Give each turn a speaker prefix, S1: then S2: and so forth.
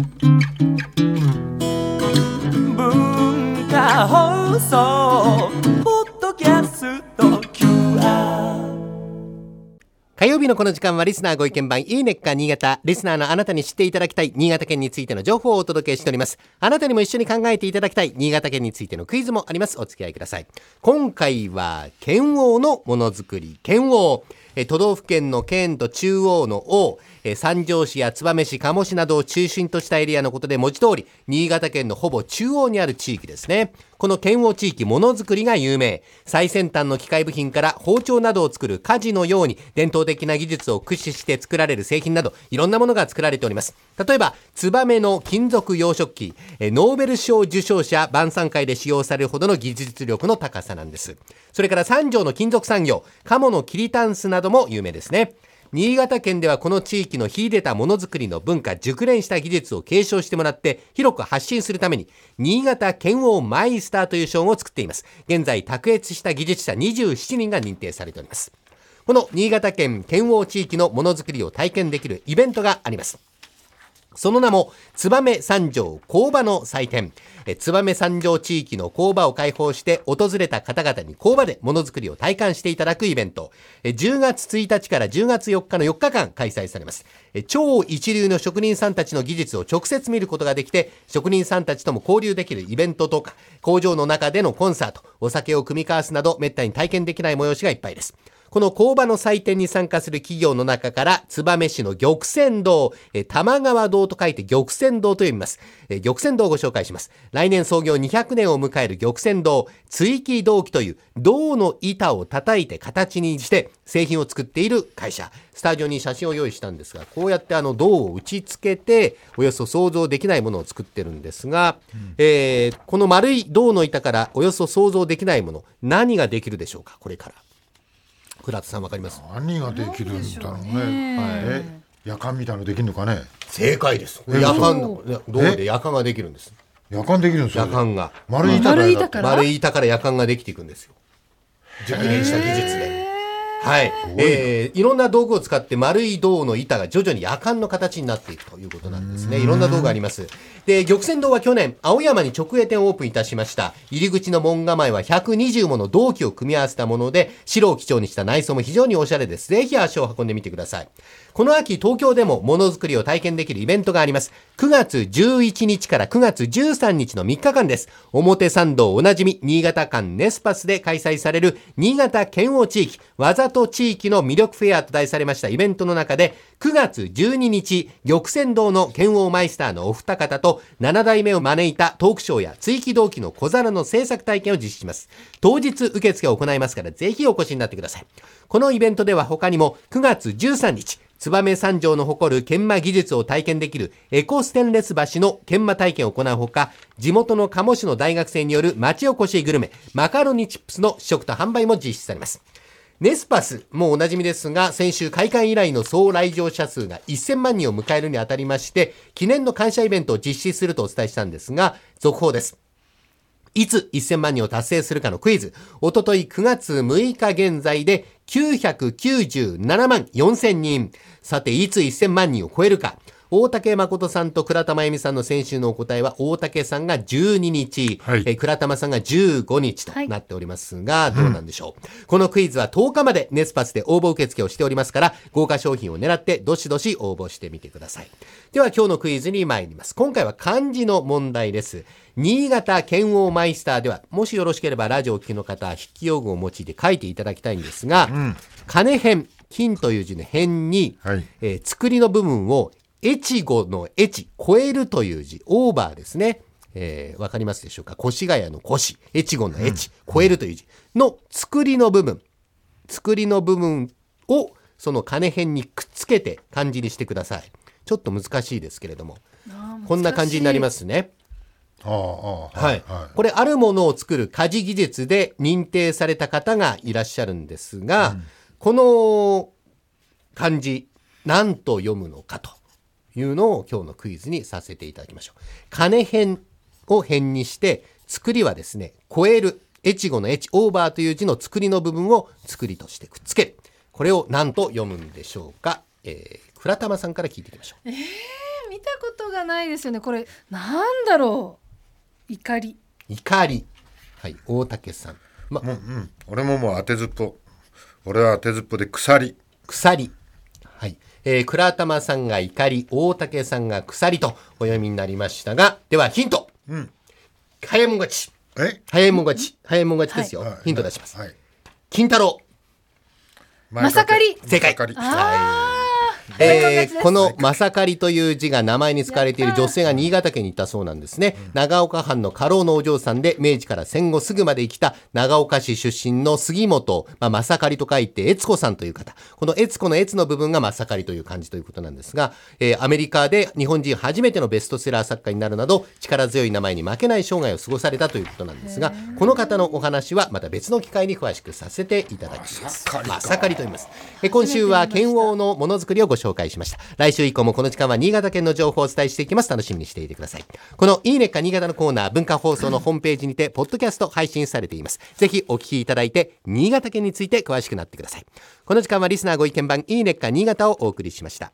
S1: 文化放送ポッドキャスト QR
S2: 火曜日のこの時間はリスナーご意見番いいねっか新潟リスナーのあなたに知っていただきたい新潟県についての情報をお届けしております。あなたにも一緒に考えていただきたい新潟県についてのクイズもありますお付き合いください今回は県王のものづくり。県王。え都道府県の県と中央の王え三条市や燕市鴨市などを中心としたエリアのことで文字通り新潟県のほぼ中央にある地域ですね。この県央地域ものづくりが有名。最先端の機械部品から包丁などを作る家事のように伝統的な技術を駆使して作られる製品などいろんなものが作られております。例えばツバメの金属養殖機えノーベル賞受賞者晩餐会で使用されるほどの技術力の高さなんです。それから三条の金属産業鴨の切りタンスなどなども有名ですね。新潟県ではこの地域の秀でたものづくりの文化熟練した技術を継承してもらって広く発信するために新潟県王マイスターという賞を作っています。現在卓越した技術者27人が認定されております。この新潟県県王地域のものづくりを体験できるイベントがあります。その名も、燕三条工場の祭典。え燕三条地域の工場を開放して、訪れた方々に工場でものづくりを体感していただくイベント。え10月1日から10月4日の4日間開催されます。超一流の職人さんたちの技術を直接見ることができて、職人さんたちとも交流できるイベントとか、工場の中でのコンサート、お酒を組み交わすなど、めったに体験できない催しがいっぱいです。この工場の祭典に参加する企業の中から、燕市の玉泉堂、えー玉川堂と書いて玉泉堂と読みます。えー玉泉堂をご紹介します。来年創業200年を迎える玉泉堂、追記銅器という銅の板を叩いて形にして製品を作っている会社。スタジオに写真を用意したんですが、こうやってあの銅を打ち付けて、およそ想像できないものを作ってるんですが、えーこの丸い銅の板からおよそ想像できないもの、何ができるでしょうか、これから。倉田さんわかります？
S3: 何ができるんだろうね。え、夜間みたいのできるのかね？
S2: 正解です。
S3: え
S2: 夜間、銅で？夜間ができるんです。
S3: 夜間できるんですよ。
S2: 夜間が。
S4: 丸い板から
S2: 丸い板から？夜間ができていくんですよ。熟練した技術で。はい。えー、いろんな道具を使って丸い銅の板が徐々に夜間の形になっていくということなんですね。いろんな道具あります。で、玉泉堂は去年、青山に直営店をオープンいたしました。入り口の門構えは120もの銅器を組み合わせたもので、白を基調にした内装も非常におしゃれです。ぜひ足を運んでみてください。この秋、東京でもものづくりを体験できるイベントがあります。9月11日から9月13日の3日間です。表参道おなじみ、新潟間ネスパスで開催される、新潟県央地域、わざと地域の魅力フェアと題されましたイベントの中で、9月12日、玉泉堂の県央マイスターのお二方と、7代目を招いたトークショーや追記同期の小皿の制作体験を実施します。当日受付を行いますから、ぜひお越しになってください。このイベントでは他にも、9月13日、燕三条の誇る研磨技術を体験できるエコステンレス橋の研磨体験を行うほか、地元の鴨市の大学生による町おこしグルメ、マカロニチップスの試食と販売も実施されます。ネスパス、もうおなじみですが、先週開館以来の総来場者数が1000万人を迎えるにあたりまして、記念の感謝イベントを実施するとお伝えしたんですが、続報です。いつ1000万人を達成するかのクイズ。おととい9月6日現在で997万4000人。さて、いつ1000万人を超えるか。大竹誠さんと倉田真由美さんの先週のお答えは、大竹さんが12日、
S3: はい
S2: えー倉玉さんが15日となっておりますが、どうなんでしょう。このクイズは10日までネスパスで応募受付をしておりますから、豪華商品を狙ってどしどし応募してみてください。では今日のクイズに参ります。今回は漢字の問題です。新潟県王マイスターでは、もしよろしければラジオをお聞きの方、筆記用具を用いて書いていただきたいんですが、金編、金という字の編に、
S3: はい
S2: えー作りの部分を、越後の越、超えるという字、オーバーですね。えーわかりますでしょうか？越谷の越、越後の越、超えるという字の作りの部分、作りの部分をその金編にくっつけて漢字にしてください。ちょっと難しいですけれども。こんな感じになりますね。
S3: ああ、ああ、
S2: はい。これ、あるものを作る家事技術で認定された方がいらっしゃるんですが、この漢字、何と読むのかというのを今日のクイズにさせていただきましょう。金編を編にして、作りはですね、超える、越後の越、オーバーという字の作りの部分を作りとしてくっつける。これを何と読むんでしょうか？えー、倉玉さんから聞いていきましょう。
S4: 見たことのがないですよねこれなんだろう？怒り
S2: 怒りはい大竹さんま
S3: もううん俺ももう当てずっぽ俺は当てずっぽで鎖
S2: 鎖はい、えー、倉玉さんが怒り大竹さんが鎖とお読みになりましたがではヒント、早いもん勝ち。
S3: え？
S2: 早いもん勝ち。早いもん勝ちですよ、
S3: はい。
S2: ヒント出します、
S3: はい。
S2: 金太郎。
S4: まさかり
S2: 正解。
S3: まさかり
S4: あ
S2: えーこのまさかりという字が名前に使われている女性が新潟県にいたそうなんですね。長岡藩の家老のお嬢さんで、明治から戦後すぐまで生きた長岡市出身の杉本、まあ、まさかりと書いて、悦子さんという方。この悦子の悦の部分がまさかりという漢字ということなんですが、えーアメリカで日本人初めてのベストセラー作家になるなど、力強い名前に負けない生涯を過ごされたということなんですが、この方のお話はまた別の機会に詳しくさせていただきます。まさかりと言います。えー今週は剣王のものづくりをご紹介しました。来週以降もこの時間は新潟県の情報をお伝えしていきます。楽しみにしていてください。このいいねっか新潟のコーナー、文化放送のホームページにて、ポッドキャスト配信されています。ぜひお聞きいただいて、新潟県について詳しくなってください。この時間はリスナーご意見番いいねっか新潟をお送りしました。